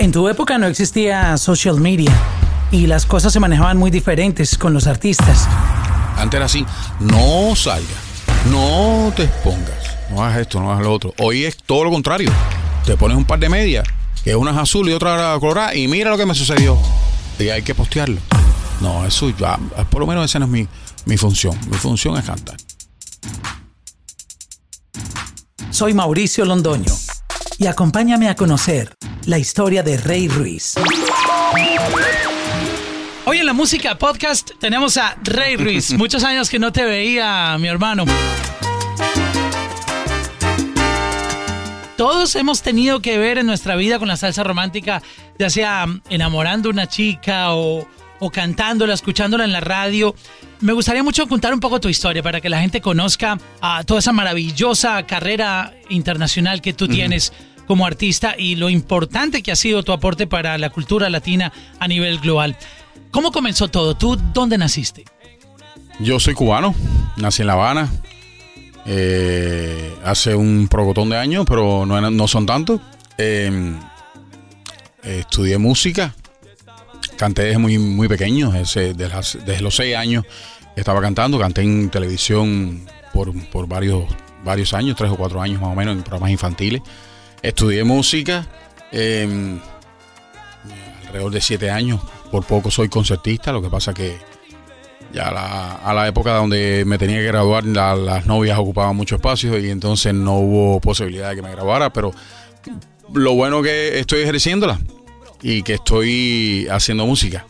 En tu época no existía social media y las cosas se manejaban muy diferentes con los artistas. Antes era así, no salgas, no te expongas, no hagas esto, no hagas lo otro. Hoy es todo lo contrario. Te pones un par de medias, que una es azul y otra colorada, y mira lo que me sucedió. Y hay que postearlo. No, eso ya, por lo menos esa no es mi, mi función. Mi función es cantar. Soy Mauricio Londoño y acompáñame a conocer la historia de Rey Ruiz. Hoy en la música podcast tenemos a Rey Ruiz. Muchos años que no te veía, mi hermano. Todos hemos tenido que ver en nuestra vida con la salsa romántica, ya sea enamorando a una chica o, o cantándola, escuchándola en la radio. Me gustaría mucho contar un poco tu historia para que la gente conozca a toda esa maravillosa carrera internacional que tú tienes como artista y lo importante que ha sido tu aporte para la cultura latina a nivel global. ¿Cómo comenzó todo? ¿Tú dónde naciste? Yo soy cubano, nací en La Habana eh, hace un progotón de años, pero no, son tantos. Em, estudié música, canté desde muy, muy pequeño, desde, desde, los seis años estaba cantando, canté en televisión por, por, varios, varios años, tres o cuatro años más o menos, en programas infantiles. Estudié música em, alrededor de siete años, por poco soy concertista, lo que pasa que ya a la época donde me tenía que graduar, las novias ocupaban mucho espacio y entonces no hubo posibilidad de que me graduara, pero lo bueno que estoy ejerciéndola y que estoy haciendo música.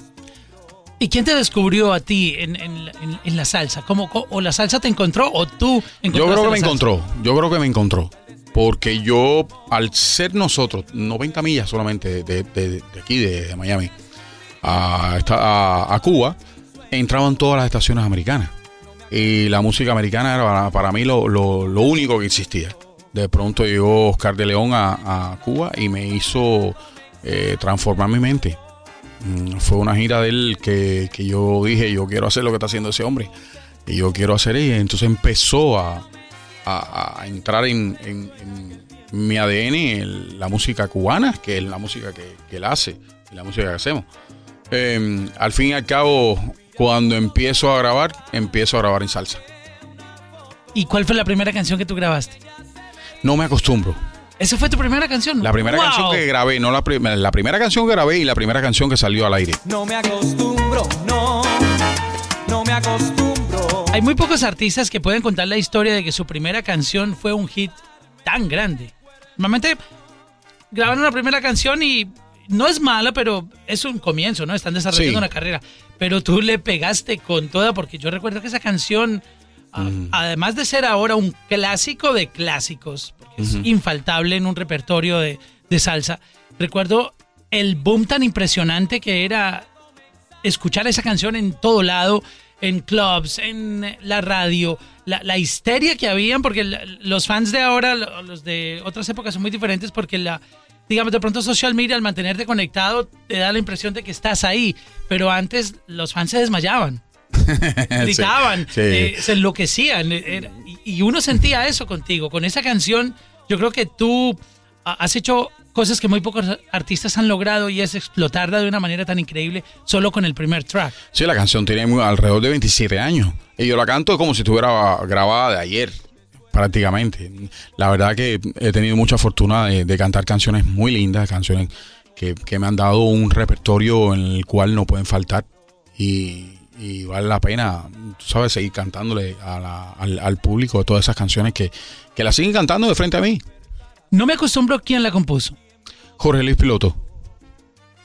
¿Y quién te descubrió a ti en, la salsa? ¿Cómo, ¿O la salsa te encontró o tú encontraste Yo creo que me encontró, yo creo que me encontró. Porque yo, al ser nosotros, 90 millas solamente de, aquí, de, Miami, a, a, Cuba, entraban todas las estaciones americanas. Y la música americana era para, mí lo, único que existía. De pronto llegó Oscar de León a, Cuba y me hizo eh, transformar mi mente. Mm, fue una gira de él que, yo dije, yo quiero hacer lo que está haciendo ese hombre. Y yo quiero hacer y entonces empezó a, entrar en, mi ADN la música cubana, que es la música que, él hace y la música que hacemos. Em, al fin y al cabo, cuando empiezo a grabar, empiezo a grabar en salsa. ¿Y cuál fue la primera canción que tú grabaste? No me acostumbro. ¿Esa fue tu primera canción? La primera canción que grabé, no la, la primera canción que grabé y la primera canción que salió al aire. No me acostumbro, no, no me acostumbro. Hay muy pocos artistas que pueden contar la historia de que su primera canción fue un hit tan grande. Normalmente graban una primera canción y no es mala, pero es un comienzo, ¿no? Están desarrollando una carrera. Pero tú le pegaste con toda, porque yo recuerdo que esa canción, mm. además de ser ahora un clásico de clásicos, es infaltable en un repertorio de, salsa. Recuerdo el boom tan impresionante que era escuchar esa canción en todo lado, en clubs, en la radio, la, histeria que habían, porque los fans de ahora, los de otras épocas son muy diferentes porque la, digamos, de pronto social media al mantenerte conectado te da la impresión de que estás ahí, pero antes los fans se desmayaban. gritaban, eh, se enloquecían. Eh, y uno sentía eso contigo, con esa canción. Yo creo que tú has hecho cosas que muy pocos artistas han logrado y es explotarla de una manera tan increíble solo con el primer track. Sí, la canción tiene alrededor de 27 años y yo la canto como si estuviera grabada de ayer prácticamente. La verdad que he tenido mucha fortuna de, cantar canciones muy lindas, canciones que, me han dado un repertorio en el cual no pueden faltar y, vale la pena, tú sabes, seguir cantándole al, público todas esas canciones que, que la siguen cantando de frente a mí. No me acostumbro quién la compuso. Jorge Luis Piloto.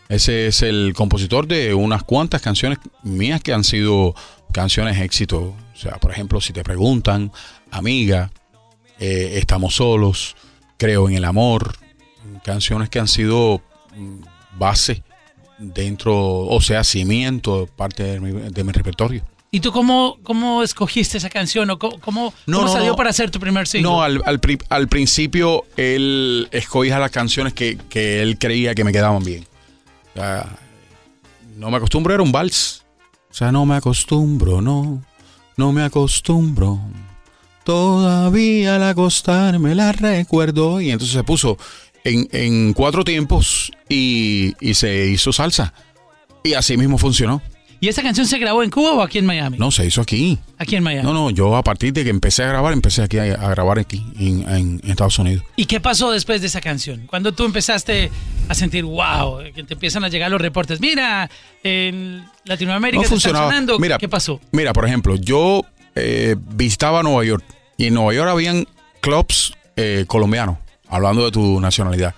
Ese es el compositor de unas cuantas canciones mías que han sido canciones éxito. O sea, por ejemplo, si te preguntan, amiga, eh, estamos solos, creo en el amor, canciones que han sido mm, base dentro, o sea, cimiento, parte de mi, repertorio. ¿Y tú cómo, cómo escogiste esa canción o cómo, salió para hacer tu primer single? No, al, al, principio él escogía las canciones que, él creía que me quedaban bien. no me acostumbro, era un vals. O sea, no me acostumbro, no, no me acostumbro. Todavía al acostarme la recuerdo. Y entonces se puso en, en cuatro tiempos y, y se hizo salsa. Y así mismo funcionó. ¿Y esta canción se grabó en Cuba o aquí en Miami? No, se hizo aquí. Aquí en Miami. No, no, yo a partir de que empecé a grabar, empecé aquí a, a grabar aquí, en, en, Estados Unidos. ¿Y qué pasó después de esa canción? Cuando tú empezaste a sentir, wow, que te empiezan a llegar los reportes, mira, en Latinoamérica no funcionaba. sonando, mira, ¿qué pasó? Mira, por ejemplo, yo eh, visitaba Nueva York y en Nueva York habían clubs eh, colombianos, hablando de tu nacionalidad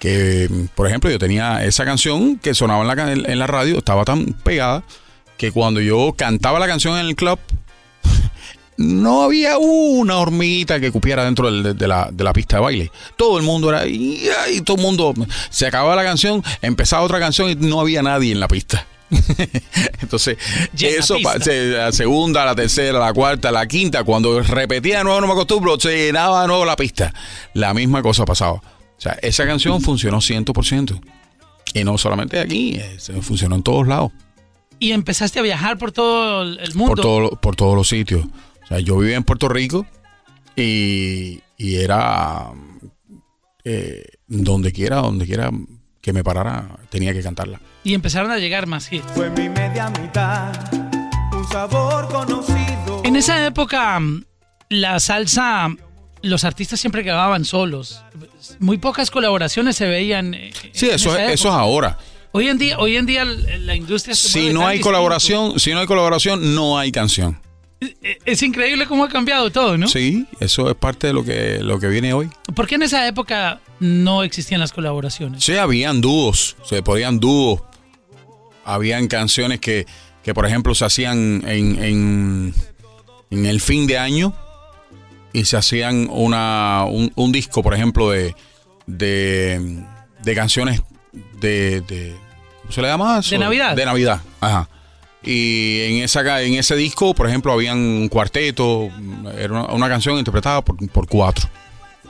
que, por ejemplo, yo tenía esa canción que sonaba en la, en la radio, estaba tan pegada que cuando yo cantaba la canción en el club, no había una hormiguita que cupiera dentro de, la, de, la, pista de baile. Todo el mundo era. Y, y, todo el mundo. Se acababa la canción, empezaba otra canción y no había nadie en la pista. Entonces, Llena eso, la segunda, la tercera, la cuarta, la quinta, cuando repetía de nuevo, no me acostumbro, se llenaba de nuevo la pista. La misma cosa pasaba. O sea, esa canción funcionó 100%. Y no solamente aquí, eh, funcionó en todos lados. Y empezaste a viajar por todo el mundo. por, todo, por todos los sitios. O sea, yo vivía en Puerto Rico y, y era eh, donde quiera, donde quiera que me parara, tenía que cantarla. Y empezaron a llegar más hits. Fue mi media mitad, un sabor conocido. En esa época, la salsa, los artistas siempre grababan solos. Muy pocas colaboraciones se veían. eh, Sí, en eso esa es, eso es ahora. Hoy en día, hoy en día la industria se Si no hay distinto. colaboración, si no hay colaboración, no hay canción. Eh, Es increíble cómo ha cambiado todo, ¿no? Sí, eso es parte de lo que, lo que viene hoy. ¿Por qué en esa época no existían las colaboraciones? Sí, habían dúos, se podían dúos. Habían canciones que, que por ejemplo, se hacían en, en, en el fin de año y se hacían una, un, un disco, por ejemplo, de, de, de canciones de, de- ¿Cómo se le llama eso? De Navidad. De Navidad, ajá. Y en, esa, en ese disco, por ejemplo, habían un cuarteto, era una, una canción interpretada por, por cuatro,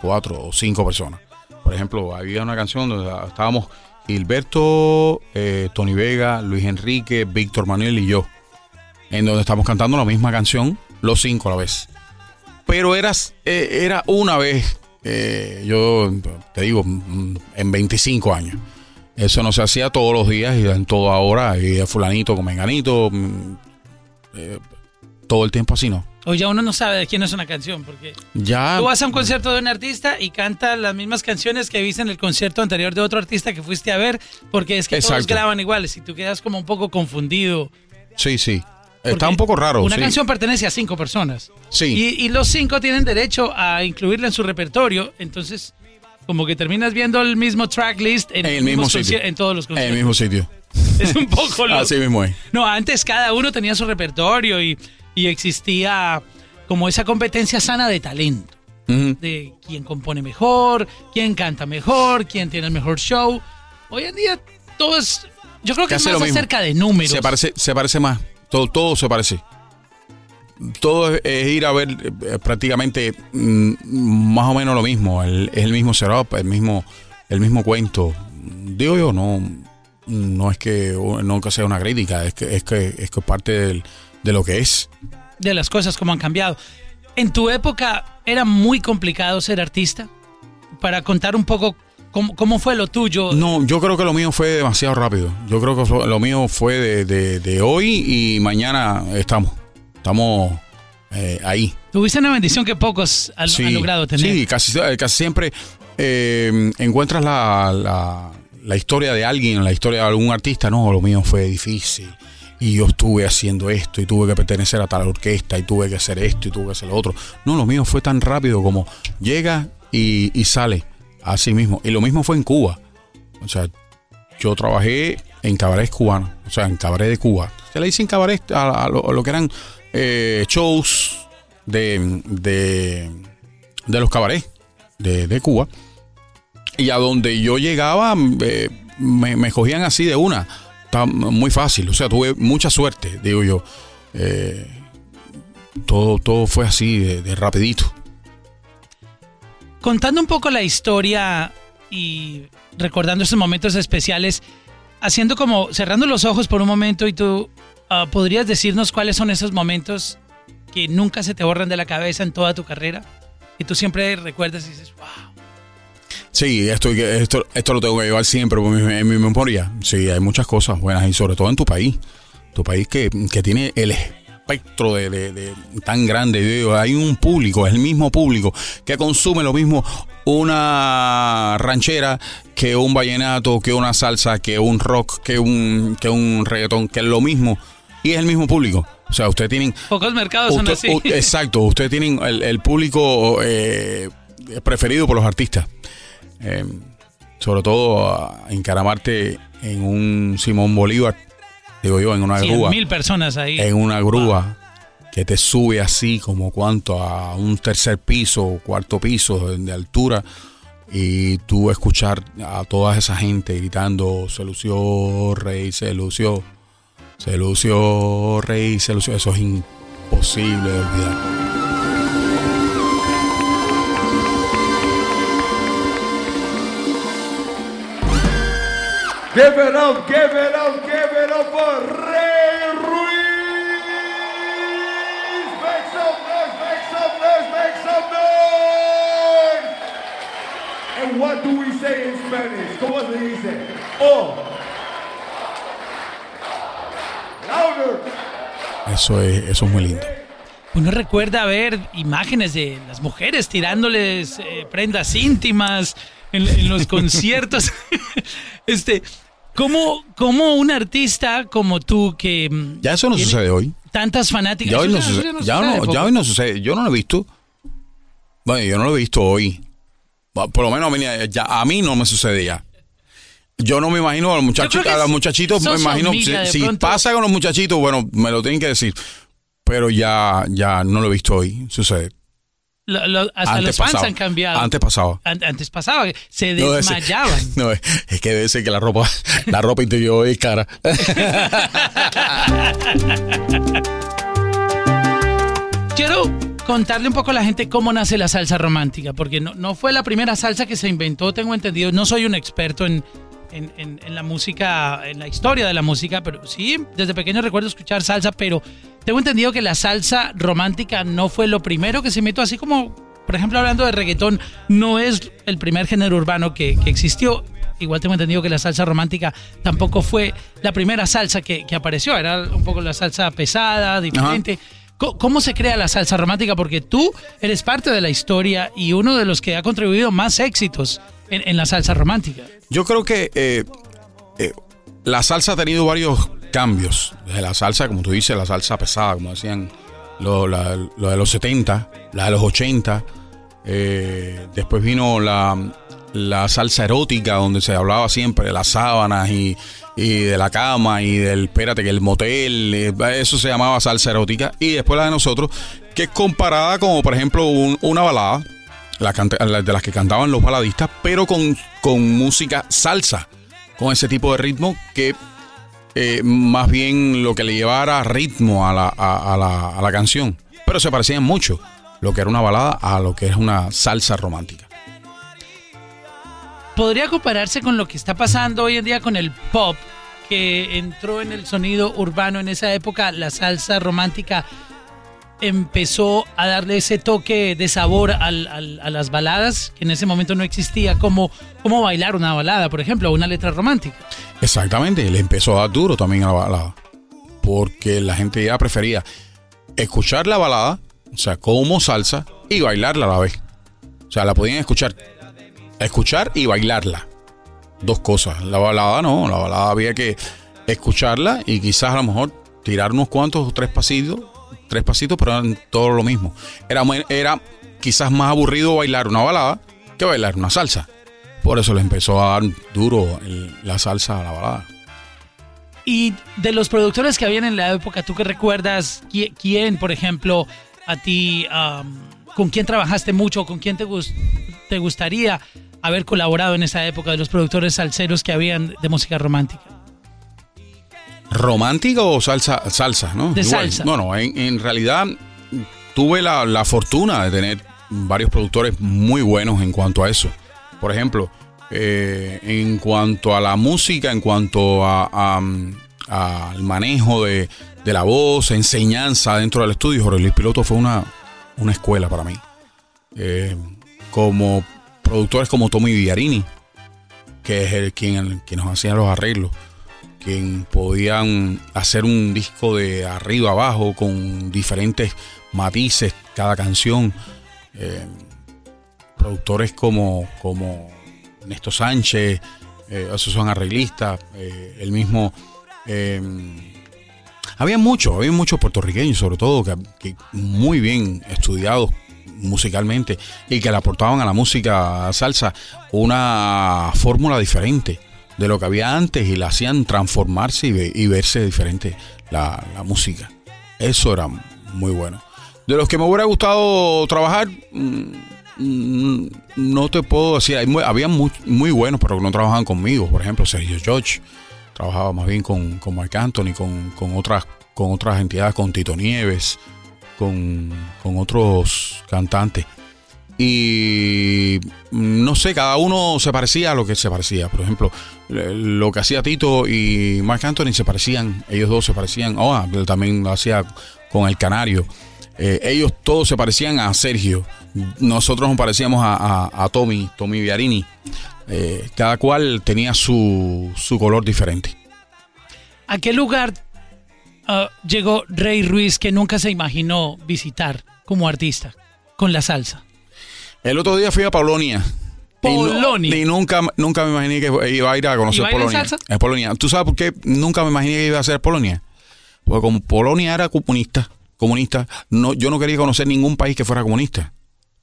cuatro o cinco personas. Por ejemplo, había una canción donde estábamos Gilberto, eh, Tony Vega, Luis Enrique, Víctor Manuel y yo, en donde estamos cantando la misma canción, los cinco a la vez. Pero eras, eh, era una vez, eh, yo te digo, mm, en 25 años. Eso no se hacía todos los días y en toda hora, y de fulanito con menganito, mm, eh, todo el tiempo así, ¿no? Hoy ya uno no sabe de quién es una canción, porque Ya... tú vas a un concierto de un artista y canta las mismas canciones que viste en el concierto anterior de otro artista que fuiste a ver, porque es que todos graban iguales y tú quedas como un poco confundido. Sí, sí. Está un poco raro. Una sí. canción pertenece a cinco personas. Sí. Y, y los cinco tienen derecho a incluirla en su repertorio, entonces como que terminas viendo el mismo tracklist en, En el mismo sitio. en todos los En conciertos. el mismo sitio. Es un poco loco. Así mismo es. No, antes cada uno tenía su repertorio y, y existía como esa competencia sana de talento, de quién compone mejor, quién canta mejor, quién tiene el mejor show. Hoy en día todo es, yo creo que es más acerca de números. Se parece, se parece más. Todo, todo se parece. Todo es, ir a ver eh, prácticamente mm, más o menos lo mismo. El- es el mismo setup, el mismo, el mismo cuento. Digo yo, no, no es que no que sea una crítica, es que es que es que es parte del- de lo que es. de las cosas como han cambiado. En tu época era muy complicado ser artista. Para contar un poco cómo, cómo fue lo tuyo. No, yo creo que lo mío fue demasiado rápido. Yo creo que lo mío fue de, de- de hoy y mañana estamos. Estamos eh, ahí. Tuviste una bendición que pocos han, han logrado tener. Sí, casi, casi siempre eh, encuentras la, la- la historia de alguien, la historia de algún artista. No, lo mío fue difícil. Y yo estuve haciendo esto y tuve que pertenecer a tal orquesta y tuve que hacer esto y tuve que hacer lo otro. No, lo mío fue tan rápido como llega y, y sale así mismo. Y lo mismo fue en Cuba. O sea, yo trabajé en cabarets cubanos, o sea, en cabaret de Cuba. Se le dicen cabaret a, a lo, a lo que eran eh, shows de, de, de los cabarets de, de Cuba. Y a donde yo llegaba, eh, me, me cogían así de una. Muy fácil, o sea, tuve mucha suerte, digo yo. Eh, todo, todo fue así, de, de rapidito. Contando un poco la historia y recordando esos momentos especiales, haciendo como cerrando los ojos por un momento y tú ah, podrías decirnos cuáles son esos momentos que nunca se te borran de la cabeza en toda tu carrera, que tú siempre recuerdas y dices, wow. Sí, esto, esto, esto lo tengo que llevar siempre en mi memoria. Sí, hay muchas cosas buenas y sobre todo en tu país. Tu país que, tiene el espectro de, tan grande. Hay un público, es el mismo público que consume lo mismo una ranchera que un vallenato, que una salsa, que un rock, que un, que un reggaetón, que es lo mismo. Y es el mismo público. O sea, ustedes tienen... Pocos mercados son así. exacto, ustedes tienen el, público eh, preferido por los artistas. Eh, sobre todo encaramarte en un Simón Bolívar, digo yo, en una grúa. mil personas ahí. En una grúa que te sube así como cuanto a un tercer piso o cuarto piso de, altura y tú escuchar a toda esa gente gritando se lució rey se lució se lució rey se lució eso es imposible de olvidar Give it up, give it up, give it up for Rey Ruiz. Make some noise, make some noise, make some noise. And what do we say in Spanish? ¿Cómo se dice? Oh. Louder. Eso es, eso es muy lindo. Uno recuerda ver imágenes de las mujeres tirándoles eh, prendas íntimas en, en los conciertos. este, ¿Cómo, ¿Cómo, un artista como tú que... Mm, ya eso no sucede hoy. Tantas fanáticas. Ya hoy no, sucede, ya, no, ya hoy no sucede. Yo no lo he visto. Bueno, yo no lo he visto hoy. Por lo menos a mí, ya, a mí no me sucede ya. Yo no me imagino a los muchachitos, a los muchachitos, me imagino, si, pasa con los muchachitos, bueno, me lo tienen que decir. Pero ya, ya no lo he visto hoy, hasta los fans han cambiado. Antes pasaba. antes pasaba, se desmayaban. No, es, que debe que la ropa, la ropa interior es cara. Quiero contarle un poco a la gente cómo nace la salsa romántica, porque no, no fue la primera salsa que se inventó, tengo entendido. No soy un experto en, en, la música, en la historia de la música, pero sí, desde pequeño recuerdo escuchar salsa, pero tengo entendido que la salsa romántica no fue lo primero que se inventó, así como, por ejemplo, hablando de reggaetón, no es el primer género urbano que, existió. Igual tengo entendido que la salsa romántica tampoco fue la primera salsa que, apareció, era un poco la salsa pesada, diferente. ¿Cómo se crea la salsa romántica? Porque tú eres parte de la historia y uno de los que ha contribuido más éxitos en, la salsa romántica. Yo creo que eh, eh, la salsa ha tenido varios cambios. Desde la salsa, como tú dices, la salsa pesada, como decían lo, de los 70, la de los 80. Eh, después vino la, salsa erótica, donde se hablaba siempre de las sábanas y, de la cama y del, espérate, que el motel, eso se llamaba salsa erótica. Y después la de nosotros, que es comparada como, por ejemplo, una balada de las que cantaban los baladistas, pero con, con música salsa, con ese tipo de ritmo que eh, más bien lo que le llevara ritmo a la, a, la, a la canción. Pero se parecían mucho lo que era una balada a lo que es una salsa romántica. ¿Podría compararse con lo que está pasando hoy en día con el pop, que entró en el sonido urbano en esa época, la salsa romántica empezó a darle ese toque de sabor a las baladas, que en ese momento no existía, como, como bailar una balada, por ejemplo, una letra romántica. Exactamente, le empezó a dar duro también a la balada, porque la gente ya prefería escuchar la balada, o sea, como salsa, y bailarla a la vez. O sea, la podían escuchar, escuchar y bailarla. Dos cosas. La balada no, la balada había que escucharla y quizás a lo mejor tirar unos cuantos o tres pasitos tres pasitos, pero eran todo lo mismo. Era, era quizás más aburrido bailar una balada que bailar una salsa. Por eso le empezó a dar duro la salsa a la balada. Y de los productores que habían en la época, ¿tú qué recuerdas? ¿Quién, por ejemplo, a ti, con quién trabajaste mucho, con quién te, te gustaría haber colaborado en esa época de los productores salseros que habían de música romántica? ¿Romántica o salsa? Salsa, ¿no? De salsa. No, no, en, realidad tuve la, fortuna de tener varios productores muy buenos en cuanto a eso. Por ejemplo, eh, en cuanto a la música, en cuanto a, al manejo de, la voz, enseñanza dentro del estudio, Jorge Luis Piloto fue una, una escuela para mí. Eh, como productores como Tommy Villarini, que es el quien, quien nos hacía los arreglos, quien podían hacer un disco de arriba abajo con diferentes matices cada canción. Eh, productores como, como Néstor Sánchez, eh, esos son arreglistas, eh, el mismo... Eh, había muchos, había muchos puertorriqueños sobre todo, que, muy bien estudiados musicalmente y que le aportaban a la música salsa una fórmula diferente de lo que había antes y la hacían transformarse y, verse diferente la, música. Eso era muy bueno. De los que me hubiera gustado trabajar, mm, Mm, no te puedo decir, había muy, buenos, pero no trabajaban conmigo. Por ejemplo, Sergio George trabajaba más bien con, con Marc Anthony, con, con, otras, con otras entidades, con Tito Nieves, con, con otros cantantes. Y no sé, cada uno se parecía a lo que se parecía. Por ejemplo, lo que hacía Tito y Marc Anthony se parecían, ellos dos se parecían. Oh, también lo hacía con el Canario. Eh, ellos todos se parecían a Sergio. Nosotros nos parecíamos a, Tommy, Tommy Viarini. Eh, cada cual tenía su, su, color diferente. ¿A qué lugar uh, llegó Rey Ruiz que nunca se imaginó visitar como artista con la salsa? El otro día fui a Polonia. Polonia. Y, nunca, nunca me imaginé que iba a ir a conocer Polonia. En Polonia. ¿Tú sabes por qué nunca me imaginé que iba a ser Polonia? Porque como Polonia era comunista, comunista, no, yo no quería conocer ningún país que fuera comunista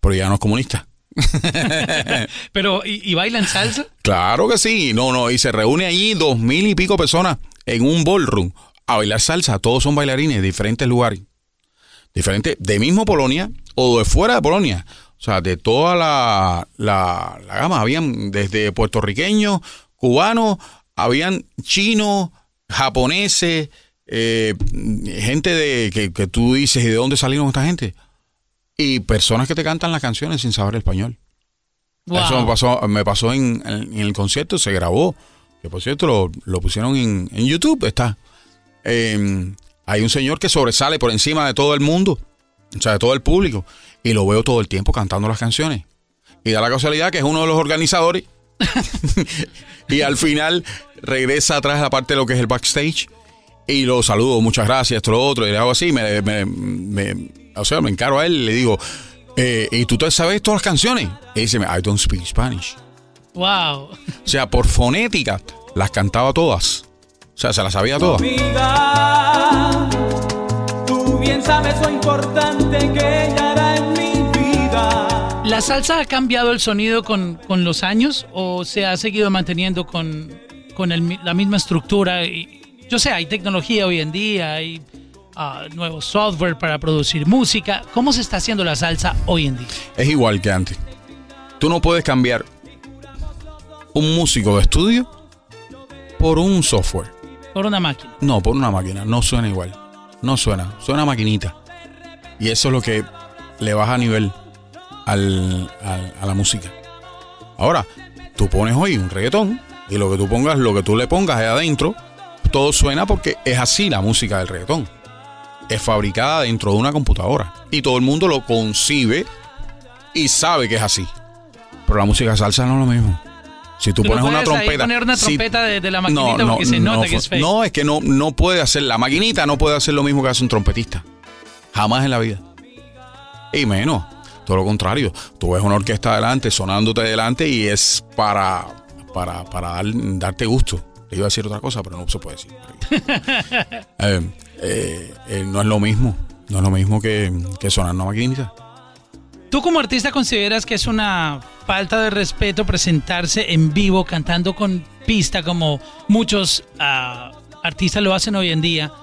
pero ya no es comunista. pero, ¿y, bailan salsa? Claro que sí. No, no, y se reúne allí dos mil y pico personas en un ballroom a bailar salsa. Todos son bailarines de diferentes lugares. Diferentes, de mismo Polonia o de fuera de Polonia. O sea, de toda la, la, gama. Habían desde puertorriqueños, cubanos, habían chinos, japoneses, eh, gente de que, que tú dices, ¿y de dónde salieron esta gente? y personas que te cantan las canciones sin saber español. Eso me pasó, me pasó en, el concierto, se grabó. Que por cierto lo, pusieron en, YouTube, está. Em, hay un señor que sobresale por encima de todo el mundo, o sea, de todo el público, y lo veo todo el tiempo cantando las canciones. Y da la casualidad que es uno de los organizadores. y al final regresa atrás a la parte de lo que es el backstage y lo saludo, muchas gracias, esto, lo otro, y le hago así, me, o sea, me encaro a él y le digo, eh, ¿y tú sabes todas las canciones? Y dice, I don't speak Spanish. Wow. O sea, por fonética, las cantaba todas. O sea, se las sabía todas. Bien sabes lo importante que ella en mi vida. ¿La salsa ha cambiado el sonido con, los años o se ha seguido manteniendo con, con la misma estructura? yo sé, hay tecnología hoy en día, hay nuevo software para producir música. ¿Cómo se está haciendo la salsa hoy en día? Es igual que antes. Tú no puedes cambiar un músico de estudio por un software. Por una máquina. No, por una máquina. No suena igual. No suena. Suena maquinita. Y eso es lo que le baja nivel al, a la música. Ahora, tú pones hoy un reggaetón y lo que tú pongas, lo que tú le pongas ahí adentro, todo suena porque es así la música del reggaetón es fabricada dentro de una computadora. Y todo el mundo lo concibe y sabe que es así. Pero la música salsa no es lo mismo. Si tú, pones una trompeta. poner una trompeta de, la maquinita no, porque se nota que es fake. No, es que no, no puede hacer. La maquinita no puede hacer lo mismo que hace un trompetista. Jamás en la vida. Y menos. Todo lo contrario. Tú ves una orquesta adelante, sonándote adelante y es para, para, para darte gusto. Le iba a decir otra cosa, pero no se puede decir. eh, eh, eh, no es lo mismo. No es lo mismo que, sonar una maquinita. ¿Tú como artista consideras que es una falta de respeto presentarse en vivo cantando con pista como muchos ah, artistas lo hacen hoy en día?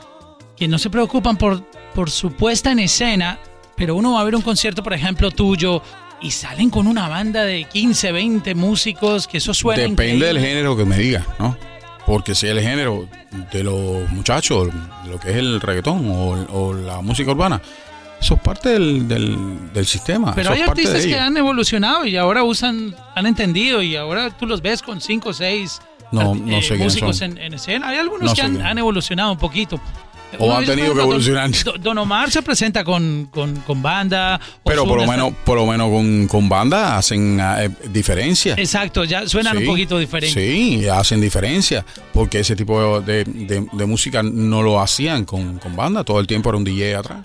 Que no se preocupan por, por su puesta en escena, pero uno va a ver un concierto, por ejemplo, tuyo y salen con una banda de 15, 20 músicos, que eso suena. Depende del género que me diga ¿no? Porque si el género de los muchachos, lo que es el reggaetón o, la música urbana, eso es parte del, del, sistema. Pero hay artistas que han evolucionado y ahora usan, han entendido y ahora tú los ves con cinco o seis no, no eh, músicos en, escena. Hay algunos que han, han, evolucionado un poquito. o han tenido que evolucionar. Don, Omar se presenta con, banda. Pero por lo menos, por lo menos con, banda hacen eh, diferencia. Exacto, ya suenan un poquito diferentes. Sí, hacen diferencia, porque ese tipo de, música no lo hacían con, banda, todo el tiempo era un DJ atrás.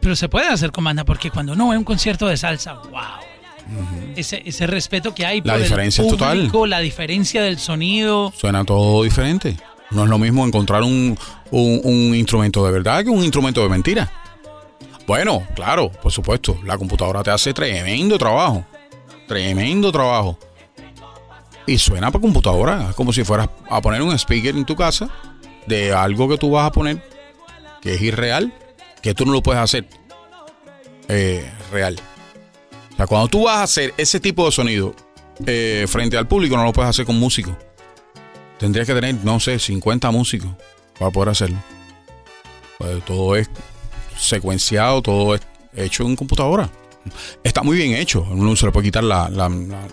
Pero se puede hacer con banda, porque cuando uno ve un concierto de salsa, wow. ese, ese, respeto que hay la por diferencia el público, la diferencia del sonido. Suena todo diferente. No es lo mismo encontrar un, instrumento de verdad que un instrumento de mentira. Bueno, claro, por supuesto, la computadora te hace tremendo trabajo. Tremendo trabajo. Y suena para computadora, como si fueras a poner un speaker en tu casa de algo que tú vas a poner que es irreal, que tú no lo puedes hacer eh, real. O sea, cuando tú vas a hacer ese tipo de sonido eh, frente al público, no lo puedes hacer con músicos. Tendrías que tener, no sé, 50 músicos para poder hacerlo. Pues todo es secuenciado, todo es hecho en computadora. Está muy bien hecho, no se le puede quitar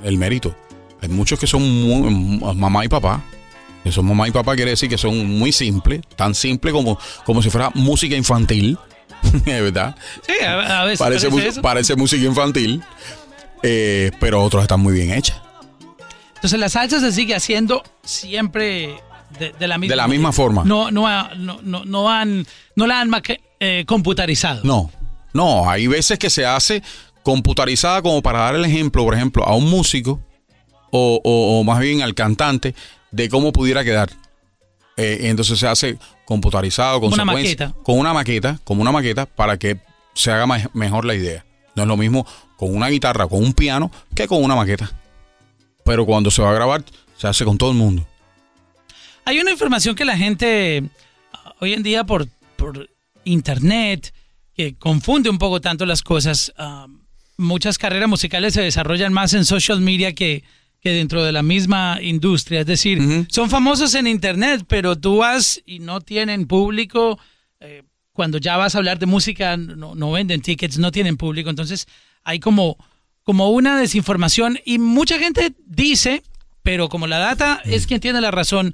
el mérito. Hay muchos que son mamá y papá. Que son mamá y papá quiere decir que son muy simples, tan simple como, como si fuera música infantil. ¿Verdad? Sí, a, veces parece, parece, música infantil, eh, pero otros están muy bien hechas. Entonces la salsa se sigue haciendo siempre de, la misma, de la misma forma. No, no, no, no, han, no la han eh, computarizado. No, no, hay veces que se hace computarizada como para dar el ejemplo, por ejemplo, a un músico o, más bien al cantante de cómo pudiera quedar. Eh, entonces se hace computarizado, con una maqueta. Con una maqueta, como una maqueta, para que se haga mejor la idea. No es lo mismo con una guitarra, con un piano, que con una maqueta pero cuando se va a grabar, se hace con todo el mundo. Hay una información que la gente ah, hoy en día por, por internet, que confunde un poco tanto las cosas. Ah, muchas carreras musicales se desarrollan más en social media que, que dentro de la misma industria. Es decir, son famosos en internet, pero tú vas y no tienen público. Eh, cuando ya vas a hablar de música, no, no venden tickets, no tienen público. Entonces, hay como como una desinformación y mucha gente dice, pero como la data es quien tiene la razón,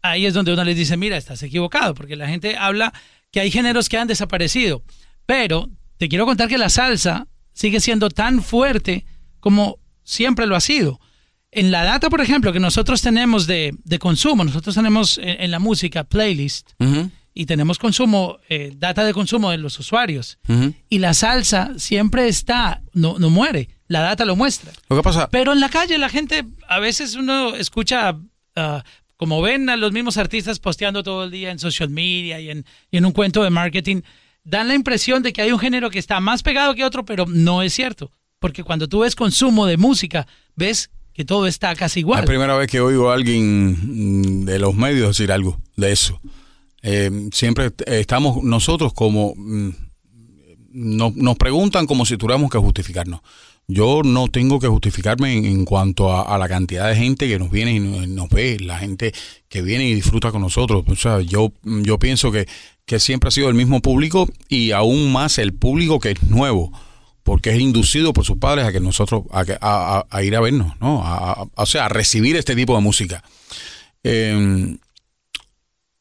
ahí es donde uno les dice, mira, estás equivocado, porque la gente habla que hay géneros que han desaparecido, pero te quiero contar que la salsa sigue siendo tan fuerte como siempre lo ha sido. En la data, por ejemplo, que nosotros tenemos de, consumo, nosotros tenemos en, la música playlist, y tenemos consumo, eh, data de consumo de los usuarios. Y la salsa siempre está, no, no muere, la data lo muestra. Lo que pasa. Pero en la calle la gente, a veces uno escucha, ah, como ven a los mismos artistas posteando todo el día en social media y en, y en un cuento de marketing, dan la impresión de que hay un género que está más pegado que otro, pero no es cierto. Porque cuando tú ves consumo de música, ves que todo está casi igual. La primera vez que oigo a alguien mm, de los medios decir algo de eso. Eh, siempre estamos nosotros como... Mm, nos preguntan como si tuviéramos que justificarnos. Yo no tengo que justificarme en, cuanto a, la cantidad de gente que nos viene y nos, ve, la gente que viene y disfruta con nosotros. O sea, yo, yo pienso que, que siempre ha sido el mismo público y aún más el público que es nuevo porque es inducido por sus padres a que nosotros a, a, ir a vernos, ¿no? o sea, a recibir este tipo de música. Eh,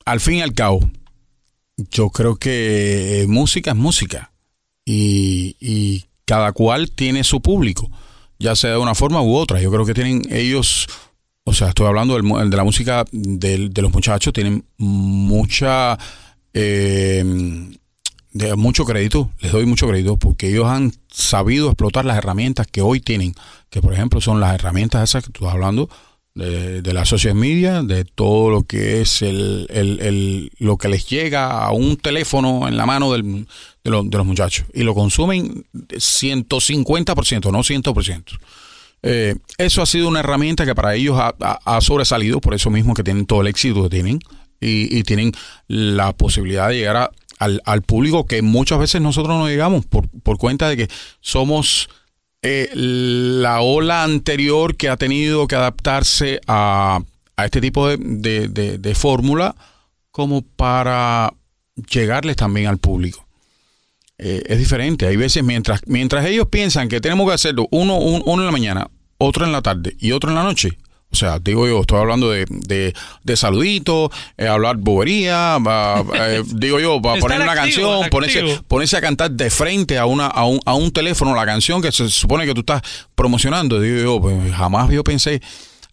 al fin y al cabo, yo creo que música es música y, cada cual tiene su público, ya sea de una forma u otra. Yo creo que tienen ellos, o sea, estoy hablando de la música de, los muchachos, tienen mucha, eh, de mucho crédito, les doy mucho crédito porque ellos han sabido explotar las herramientas que hoy tienen, que por ejemplo son las herramientas esas que tú estás hablando, de, la social media, de todo lo que es el, el, lo que les llega a un teléfono en la mano del, de, los muchachos. Y lo consumen 150%, no 100%. Eh, eso ha sido una herramienta que para ellos ha, sobresalido, por eso mismo que tienen todo el éxito que tienen y, tienen la posibilidad de llegar al, al, público que muchas veces nosotros no llegamos por, por cuenta de que somos eh, la ola anterior que ha tenido que adaptarse a, este tipo de, fórmula como para llegarles también al público. Eh, es diferente. Hay veces mientras, mientras ellos piensan que tenemos que hacerlo uno, uno en la mañana, otro en la tarde y otro en la noche, O sea, digo yo, estoy hablando de, de, de saluditos, eh, hablar bobería, va- eh, digo yo, para poner una activo, canción, ponerse, ponerse a cantar de frente a, una, a, un, a un teléfono la canción que se supone que tú estás promocionando. Digo yo, pues, jamás yo pensé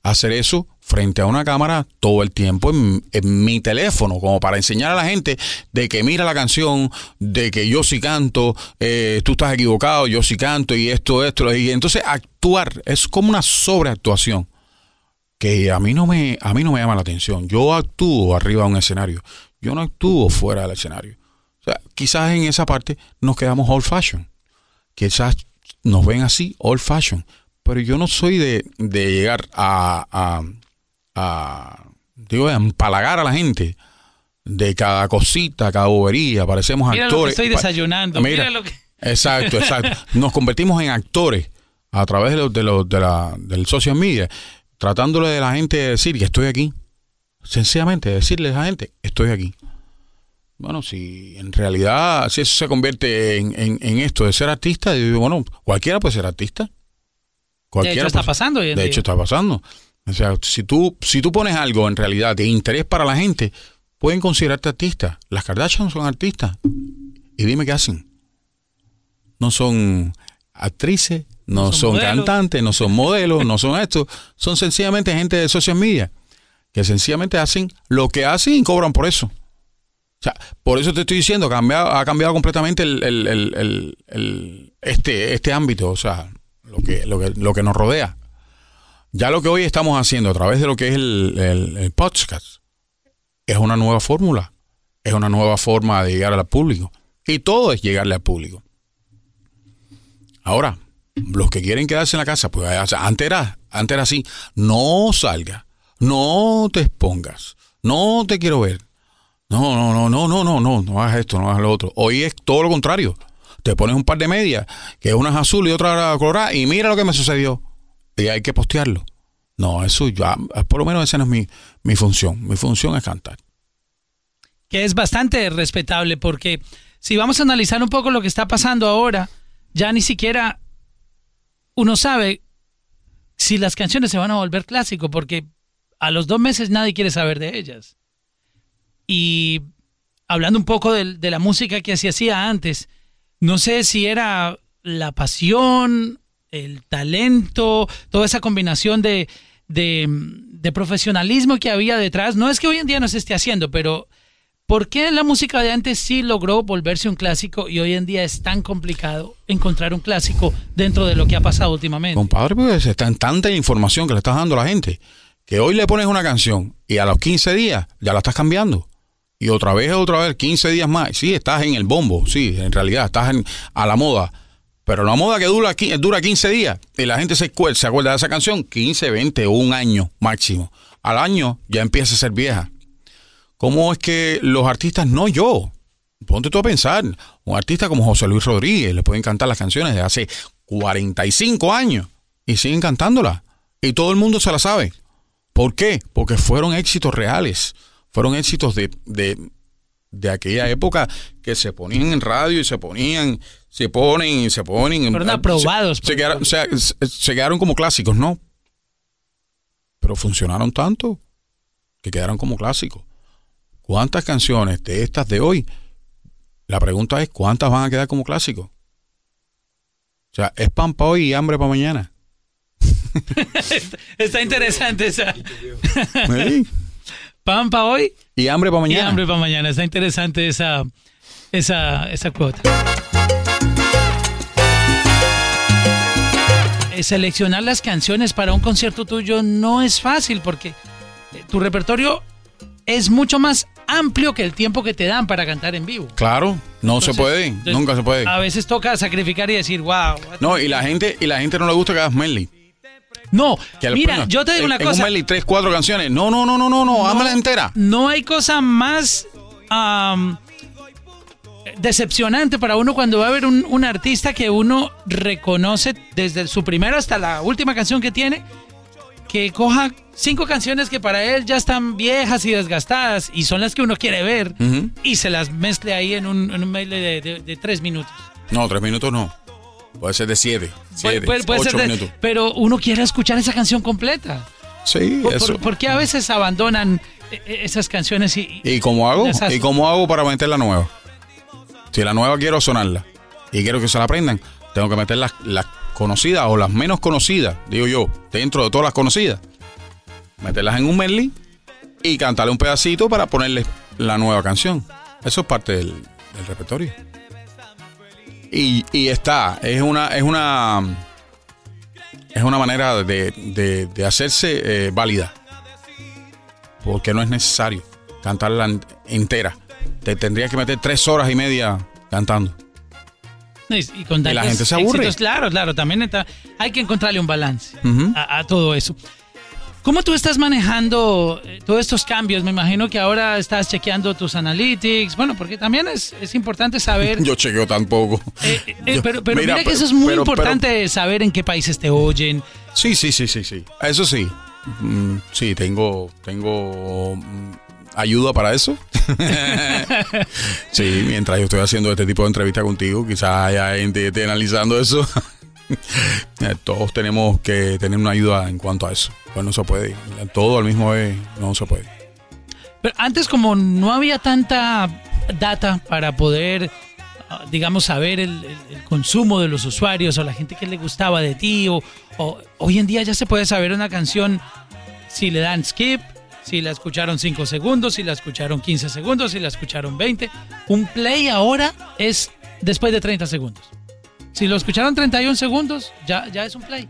hacer eso frente a una cámara todo el tiempo en, en mi teléfono, como para enseñar a la gente de que mira la canción, de que yo sí canto, eh, tú estás equivocado, yo sí canto y esto, esto, y entonces actuar es como una sobreactuación que a mí no me a mí no me llama la atención. Yo actúo arriba de un escenario, yo no actúo fuera del escenario. O sea, quizás en esa parte nos quedamos old fashion. Quizás nos ven así, old fashion. Pero yo no soy de, de llegar a, a, a, digo, a empalagar a la gente de cada cosita, cada bobería. Parecemos Mira lo que actores. estoy desayunando. Mira, lo que. Exacto, exacto. Nos convertimos en actores a través de, los de, los de la, del social media, tratándole de la gente de decir que estoy aquí. Sencillamente decirle a la gente, estoy aquí. Bueno, si en realidad, si eso se convierte en, en- en esto de ser artista, yo digo, bueno, cualquiera puede ser artista. De Cualquiera hecho, está puede- pasando de hecho, está pasando. O sea, si tú, si tú pones algo en realidad de interés para la gente, pueden considerarte artista. Las Kardashian son artistas. Y dime qué hacen. No son actrices, no, No son cantantes, no son modelos, no son esto. Son sencillamente gente de social media que sencillamente hacen lo que hacen y cobran por eso. O sea, por eso te estoy diciendo, cambiado, ha cambiado completamente el, el- el- este, este ámbito, o sea, lo que, lo, que, lo que nos rodea. Ya lo que hoy estamos haciendo a través de lo que es el podcast es una nueva fórmula, es una nueva forma de llegar al público. Y todo es llegarle al público. Ahora, los que quieren quedarse en la casa, pues antes era, antes era así, no salga, no te expongas, no te quiero ver. No, no, no, no, no, no, no, no hagas esto, no hagas lo otro. Hoy es todo lo contrario. Te pones un par de medias, que una es azul y otra colorada, y mira lo que me sucedió. Y hay que postearlo. No, eso ya, por lo menos esa no es mi, mi función. Mi función es cantar. que es bastante respetable porque si vamos a analizar un poco lo que está pasando ahora, ya ni siquiera uno sabe si las canciones se van a volver clásico porque a los dos meses nadie quiere saber de ellas. Y hablando un poco de, la música que se hacía antes, no sé si era la pasión, el talento, toda esa combinación de, de profesionalismo que había detrás. No es que hoy en día no se esté haciendo, pero ¿por qué la música de antes sí logró volverse un clásico y hoy en día es tan complicado encontrar un clásico dentro de lo que ha pasado últimamente? Compadre, pues está en tanta información que le estás dando a la gente que hoy le pones una canción y a los 15 días ya la estás cambiando. Y otra vez, otra vez, 15 días más. Sí, estás en el bombo, sí, en realidad, estás en- a la moda. Pero la moda que dura, dura 15 días y la gente se, se acuerda de esa canción 15, 20 o un año máximo. Al año ya empieza a ser vieja. ¿Cómo es que los artistas, no yo? Ponte tú a pensar, un artista como José Luis Rodríguez le pueden cantar las canciones de hace 45 años y siguen cantándolas. Y todo el mundo se la sabe. ¿Por qué? Porque fueron éxitos reales. Fueron éxitos de, de, de aquella época que se ponían en radio y se ponían, se ponen y se ponen. Fueron aprobados Se, se quedaron, se- se quedaron como clásicos, ¿no? Pero funcionaron tanto que quedaron como clásicos. ¿Cuántas canciones de estas de hoy? La pregunta es, ¿cuántas van a quedar como clásicos? O sea, es pan para hoy y hambre para mañana. Está interesante esa. Sí. Pan para hoy Y hambre para y mañana. hambre para mañana. Está interesante esa, esa, esa cuota. Eh, Seleccionar las canciones para un concierto tuyo no es fácil porque eh, tu repertorio es mucho más amplio que el tiempo que te dan para cantar en vivo. Claro, no se puede, entonces, nunca se puede. A veces toca sacrificar y decir, wow. No, y la gente, y la gente no le gusta que hagas medley. No, Que mira, yo te digo una en un cosa. medley, tres, cuatro canciones. No, no, no, no, no, no, hámela entera. No hay cosa más am, decepcionante para uno cuando va a ver un, un artista que uno reconoce desde su primera hasta la última canción que tiene, que coja cinco canciones que para él ya están viejas y desgastadas y son las que uno quiere ver y se las mezcle ahí en un, en un mail de, de- de tres minutos. No, tres minutos no. Puede ser de siete, siete, puede- puede ocho ser de- minutos. pero uno quiere escuchar esa canción completa. Sí, ¿Por, eso. por- por qué a veces abandonan eh, eh, esas canciones y, ¿Y cómo hago? ¿Y cómo hago para meter la nueva? Si la nueva quiero sonarla y quiero que se la aprendan, tengo que meter las, las conocidas o las menos conocidas, digo yo, dentro de todas las conocidas. Meterlas en un medley y cantarle un pedacito para ponerle la nueva canción. Eso es parte del, repertorio. Y, y está, es una, es una, es una manera de, de- hacerse eh, válida porque no es necesario cantarla en- entera. Te tendrías que meter tres horas y media cantando. Y, con Y la gente se aburre. éxitos. Claro, claro, también está- hay que encontrarle un balance a, a todo eso. ¿Cómo tú estás manejando eh, todos estos cambios? Me imagino que ahora estás chequeando tus analytics. Bueno, porque también es, es importante saber. Yo chequeo tampoco. Eh, eh, Yo- pero pero mira, que eso es muy pero- pero- importante saber en qué países te oyen. Sí, sí, sí, sí, sí. Eso sí. Mm, sí, tengo, tengo ayuda para eso. sí, mientras yo estoy haciendo este tipo de entrevista contigo, quizás haya gente que esté analizando eso. Todos tenemos que tener una ayuda en cuanto a eso. Pues no se puede. Todo al mismo vez no se puede. Pero antes como no había tanta data para poder, ah, digamos, saber el, el- el consumo de los usuarios o la gente que le gustaba de ti, o, o hoy en día ya se puede saber una canción si le dan skip, si la escucharon 5 segundos, si la escucharon 15 segundos, si la escucharon 20. Un play ahora es después de 30 segundos. Si lo escucharon 31 segundos, ya, ya es un play.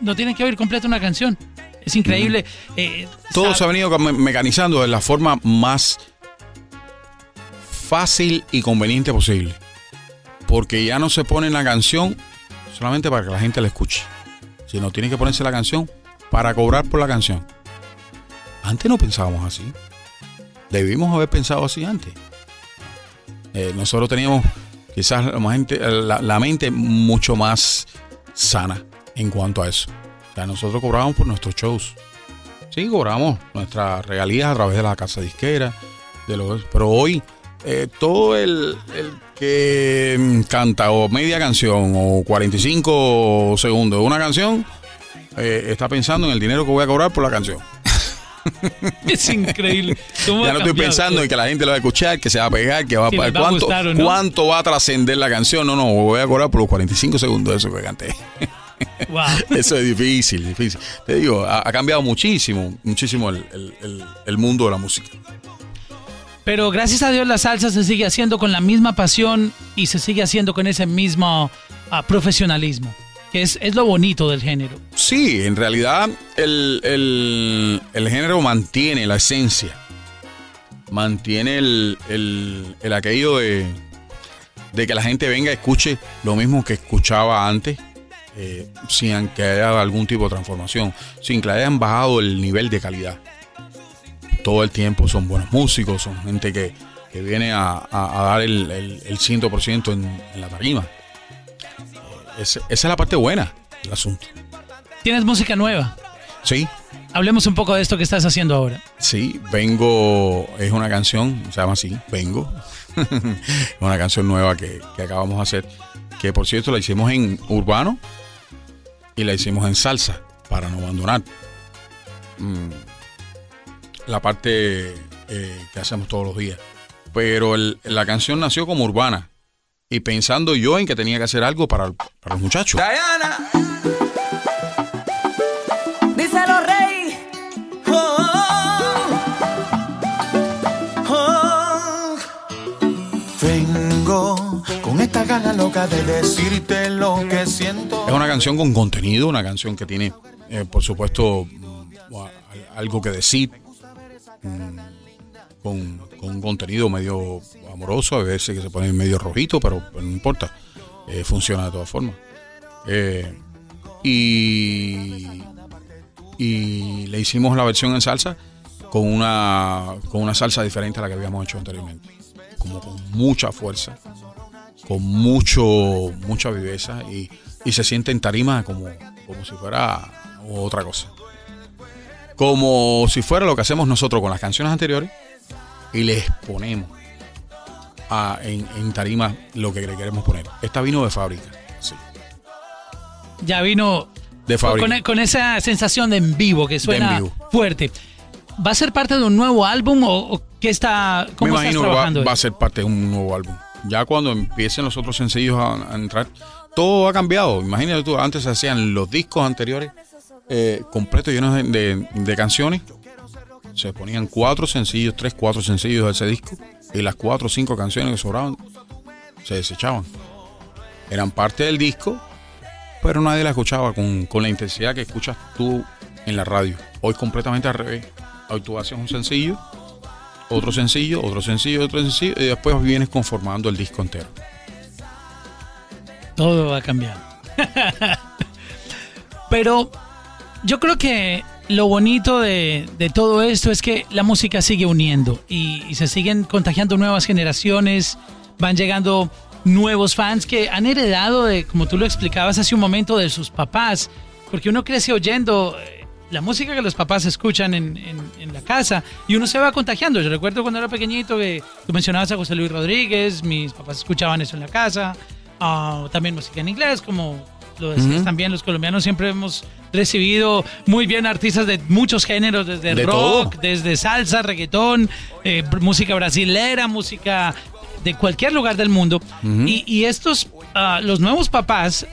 No tienen que oír completa una canción. Es increíble. eh, Todo se ha venido me- mecanizando de la forma más fácil y conveniente posible. Porque ya no se pone la canción solamente para que la gente la escuche, sino tiene que ponerse la canción para cobrar por la canción. Antes no pensábamos así. Debimos haber pensado así antes. Eh, nosotros teníamos quizás la mente, la, mente mucho más sana en cuanto a eso. O sea, nosotros cobrábamos por nuestros shows. Sí, cobramos nuestras regalías a través de la casa disquera, de los, pero hoy eh, todo el, el que mm, canta o media canción o 45 segundos de una canción eh, está pensando en el dinero que voy a cobrar por la canción. Es increíble. Ya no estoy pensando en que la gente lo va a escuchar, que se va a pegar, que va a va a cuánto, gustar o no. cuánto va a trascender la canción. No, no, voy a cobrar por los 45 segundos de eso que canté. Wow. Eso es difícil, difícil. Te digo, ha, ha cambiado muchísimo, muchísimo el, el- el- el mundo de la música. Pero gracias a Dios la salsa se sigue haciendo con la misma pasión y se sigue haciendo con ese mismo ah, profesionalismo, que es, es lo bonito del género. Sí, en realidad el, el- el género mantiene la esencia. Mantiene el, el- el aquello de, de que la gente venga y escuche lo mismo que escuchaba antes, eh, sin que haya algún tipo de transformación, sin que hayan bajado el nivel de calidad. Todo el tiempo son buenos músicos, son gente que, que viene a, a- a dar el, el, el 100% en, en la tarima. Esa es la parte buena del asunto. Tienes música nueva. Sí, Hablemos un poco de esto que estás haciendo ahora. Sí, Vengo es una canción, se llama así, Vengo. es una canción nueva que, que acabamos de hacer, que por cierto la hicimos en urbano y la hicimos en salsa, para no abandonar. Mm, la parte eh, que hacemos todos los días. Pero el- la canción nació como urbana y pensando yo en que tenía que hacer algo para, para los muchachos. Diana. Díselo, rey. Oh, Vengo con esta gana loca de decirte lo que siento. Es una canción con contenido, una canción que tiene, eh, por supuesto, mm, algo que decir, mm, con, con un contenido medio amoroso, a veces que se pone medio rojito, pero, no importa, eh, funciona de todas formas. Eh, y, y le hicimos la versión en salsa con una, con una salsa diferente a la que habíamos hecho anteriormente, como con mucha fuerza con mucho mucha viveza y, y se siente en tarima como, como si fuera otra cosa. Como si fuera lo que hacemos nosotros con las canciones anteriores y les ponemos a- en, en tarima lo que le queremos poner. Esta vino de fábrica. Sí. Ya vino De fábrica. Con, con esa sensación de en vivo que suena vivo. fuerte. ¿Va a ser parte de un nuevo álbum o, o qué está, Me cómo estás imagino que va, a ser parte de un nuevo álbum. Ya cuando empiecen los otros sencillos a, a entrar, todo ha cambiado. Imagínate tú, antes se hacían los discos anteriores eh, completos llenos de, de- de canciones. Se ponían cuatro sencillos, tres, cuatro sencillos de ese disco. Y las cuatro o cinco canciones que sobraban se desechaban. Eran parte del disco, pero nadie la escuchaba con, con la intensidad que escuchas tú en la radio. Hoy completamente al revés. Hoy tú haces un sencillo, otro sencillo, otro sencillo, otro sencillo, y después vienes conformando el disco entero. Todo va a cambiar. Pero yo creo que lo bonito de, de todo esto es que la música sigue uniendo y, se siguen contagiando nuevas generaciones, van llegando nuevos fans que han heredado, de, como tú lo explicabas hace un momento, de sus papás, porque uno crece oyendo eh, la música que los papás escuchan en, en- la casa y uno se va contagiando. Yo recuerdo cuando era pequeñito que tú mencionabas a José Luis Rodríguez, mis papás escuchaban eso en la casa, ah, también música en inglés, como lo decías también, los colombianos siempre hemos recibido muy bien artistas de muchos géneros, desde De rock, todo. desde salsa, reggaetón, eh, música brasilera, música de cualquier lugar del mundo. y, y estos, ah, los nuevos papás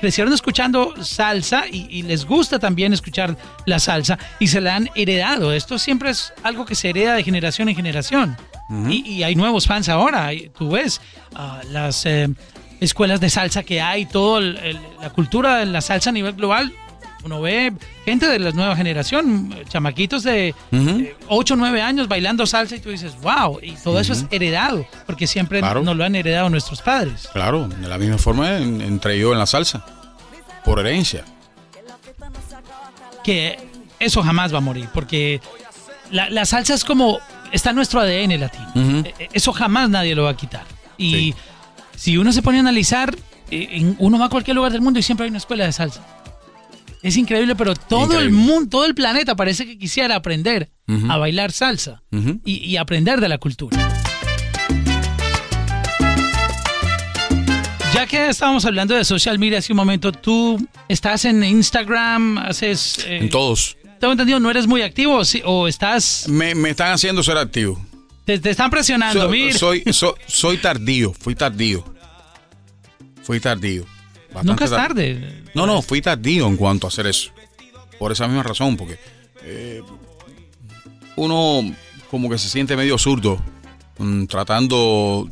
crecieron escuchando salsa y, y les gusta también escuchar la salsa y se la han heredado. Esto siempre es algo que se hereda de generación en generación. y, y hay nuevos fans ahora. Tú ves ah, las eh, escuelas de salsa que hay, toda la cultura de la salsa a nivel global. Uno ve gente de la nueva generación, chamaquitos de 8 o 9 años bailando salsa y tú dices, wow, y todo eso es heredado, porque siempre Claro. nos lo han heredado nuestros padres. Claro, de la misma forma en- entre yo en la salsa, por herencia. que eso jamás va a morir, porque la, la salsa es como, está en nuestro ADN latino. Eh, Eso jamás nadie lo va a quitar. Y Sí. Si uno se pone a analizar, eh, en- uno va a cualquier lugar del mundo y siempre hay una escuela de salsa. Es increíble, pero todo el mundo, todo el planeta parece que quisiera aprender a bailar salsa y, y aprender de la cultura. Ya que estábamos hablando de social media hace un momento, tú estás en Instagram, haces... eh, En todos. tengo entendido, no eres muy activo o estás... Me, me están haciendo ser activo. Te, te están presionando, So- mira. soy, so- soy tardío, fui tardío. Fui tardío. Nunca es tar- tarde. No, no, fui tardío en cuanto a hacer eso. Por esa misma razón, porque eh, uno como que se siente medio zurdo mm, tratando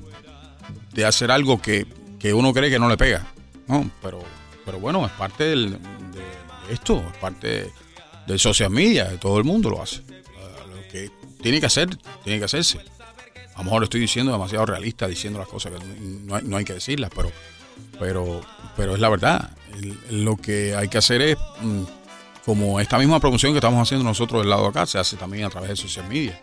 de hacer algo que, que uno cree que no le pega. ¿no? Pero, pero bueno, es parte del- de, de esto, es parte del social media, de todo el mundo lo hace. Tiene que hacer, tiene que hacerse. A lo mejor estoy diciendo demasiado realista, diciendo las cosas que no hay, no hay que decirlas, pero, pero, pero es la verdad. El- lo que hay que hacer es, mm, como esta misma promoción que estamos haciendo nosotros del lado de acá, se hace también a través de social media.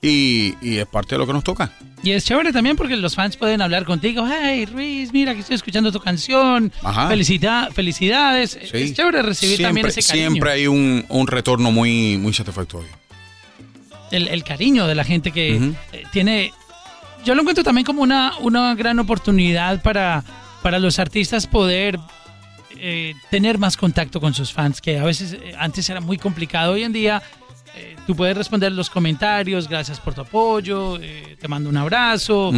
Y, y es parte de lo que nos toca. Y es chévere también porque los fans pueden hablar contigo. Hey, Ruiz, mira que estoy escuchando tu canción. Ajá. Felicita- felicidades. Sí. Es chévere recibir siempre, también ese cariño. Siempre hay un, un retorno muy, muy satisfactorio. El, el cariño de la gente que eh, tiene. Yo lo encuentro también como una, una gran oportunidad para, para los artistas poder eh, tener más contacto con sus fans, que a veces eh, antes era muy complicado. Hoy en día eh, tú puedes responder los comentarios, gracias por tu apoyo, te mando un abrazo,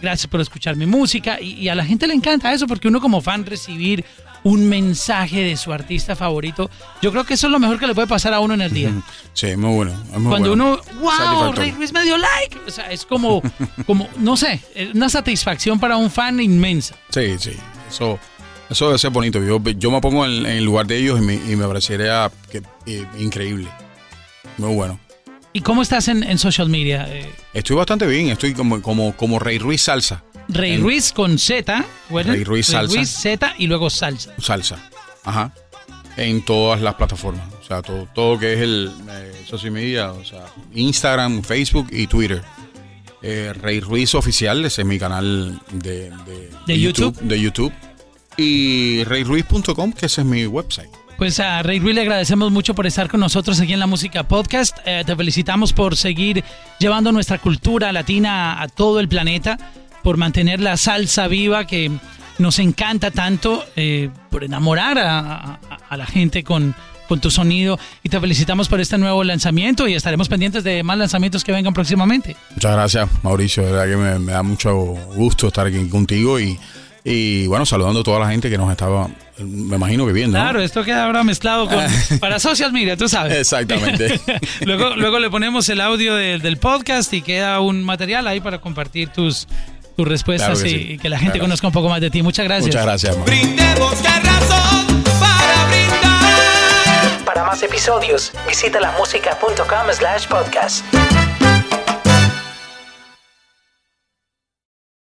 gracias por escuchar mi música. Y, y a la gente le encanta eso porque uno como fan recibir un mensaje de su artista favorito, yo creo que eso es lo mejor que le puede pasar a uno en el día. Sí, muy bueno. muy Cuando bueno. uno, wow. Rey Ruiz me dio like. O sea, es como, como, no sé, una satisfacción para un fan inmensa. Sí, sí. Eso, eso debe ser bonito. Yo, yo me pongo en, en el lugar de ellos y me, y me parecería que, eh, increíble. Muy bueno. ¿Y cómo estás en, en social media? Eh, Estoy bastante bien. Estoy como, como, como Rey Ruiz Salsa. Rey En- Ruiz con Z. bueno, Rey Ruiz Salsa. Ruiz Z y luego salsa. Salsa. Ajá. En todas las plataformas. O sea, todo, todo que es el eh, social media. O sea, Instagram, Facebook y Twitter. Eh, Rey Ruiz Oficial, ese es mi canal de, de, ¿De YouTube? De YouTube. Y reyruiz.com, que ese es mi website. Pues a Rey Ruiz le agradecemos mucho por estar con nosotros aquí en la Música Podcast. Eh, te felicitamos por seguir llevando nuestra cultura latina a todo el planeta, por mantener la salsa viva que nos encanta tanto eh, por enamorar a, a la gente con, con tu sonido y te felicitamos por este nuevo lanzamiento y estaremos pendientes de más lanzamientos que vengan próximamente. Muchas gracias, Mauricio. De verdad que me, da mucho gusto estar aquí contigo y, y bueno, saludando a toda la gente que nos estaba, me imagino que viendo. Claro, esto queda ahora mezclado con, para social media, tú sabes. Exactamente. luego, luego le ponemos el audio del podcast y queda un material ahí para compartir tus, tus respuestas y, que la gente conozca un poco más de ti. Muchas gracias. Muchas gracias. Brindemos razón para brindar. Para más episodios, visita lamusica.com slash podcast.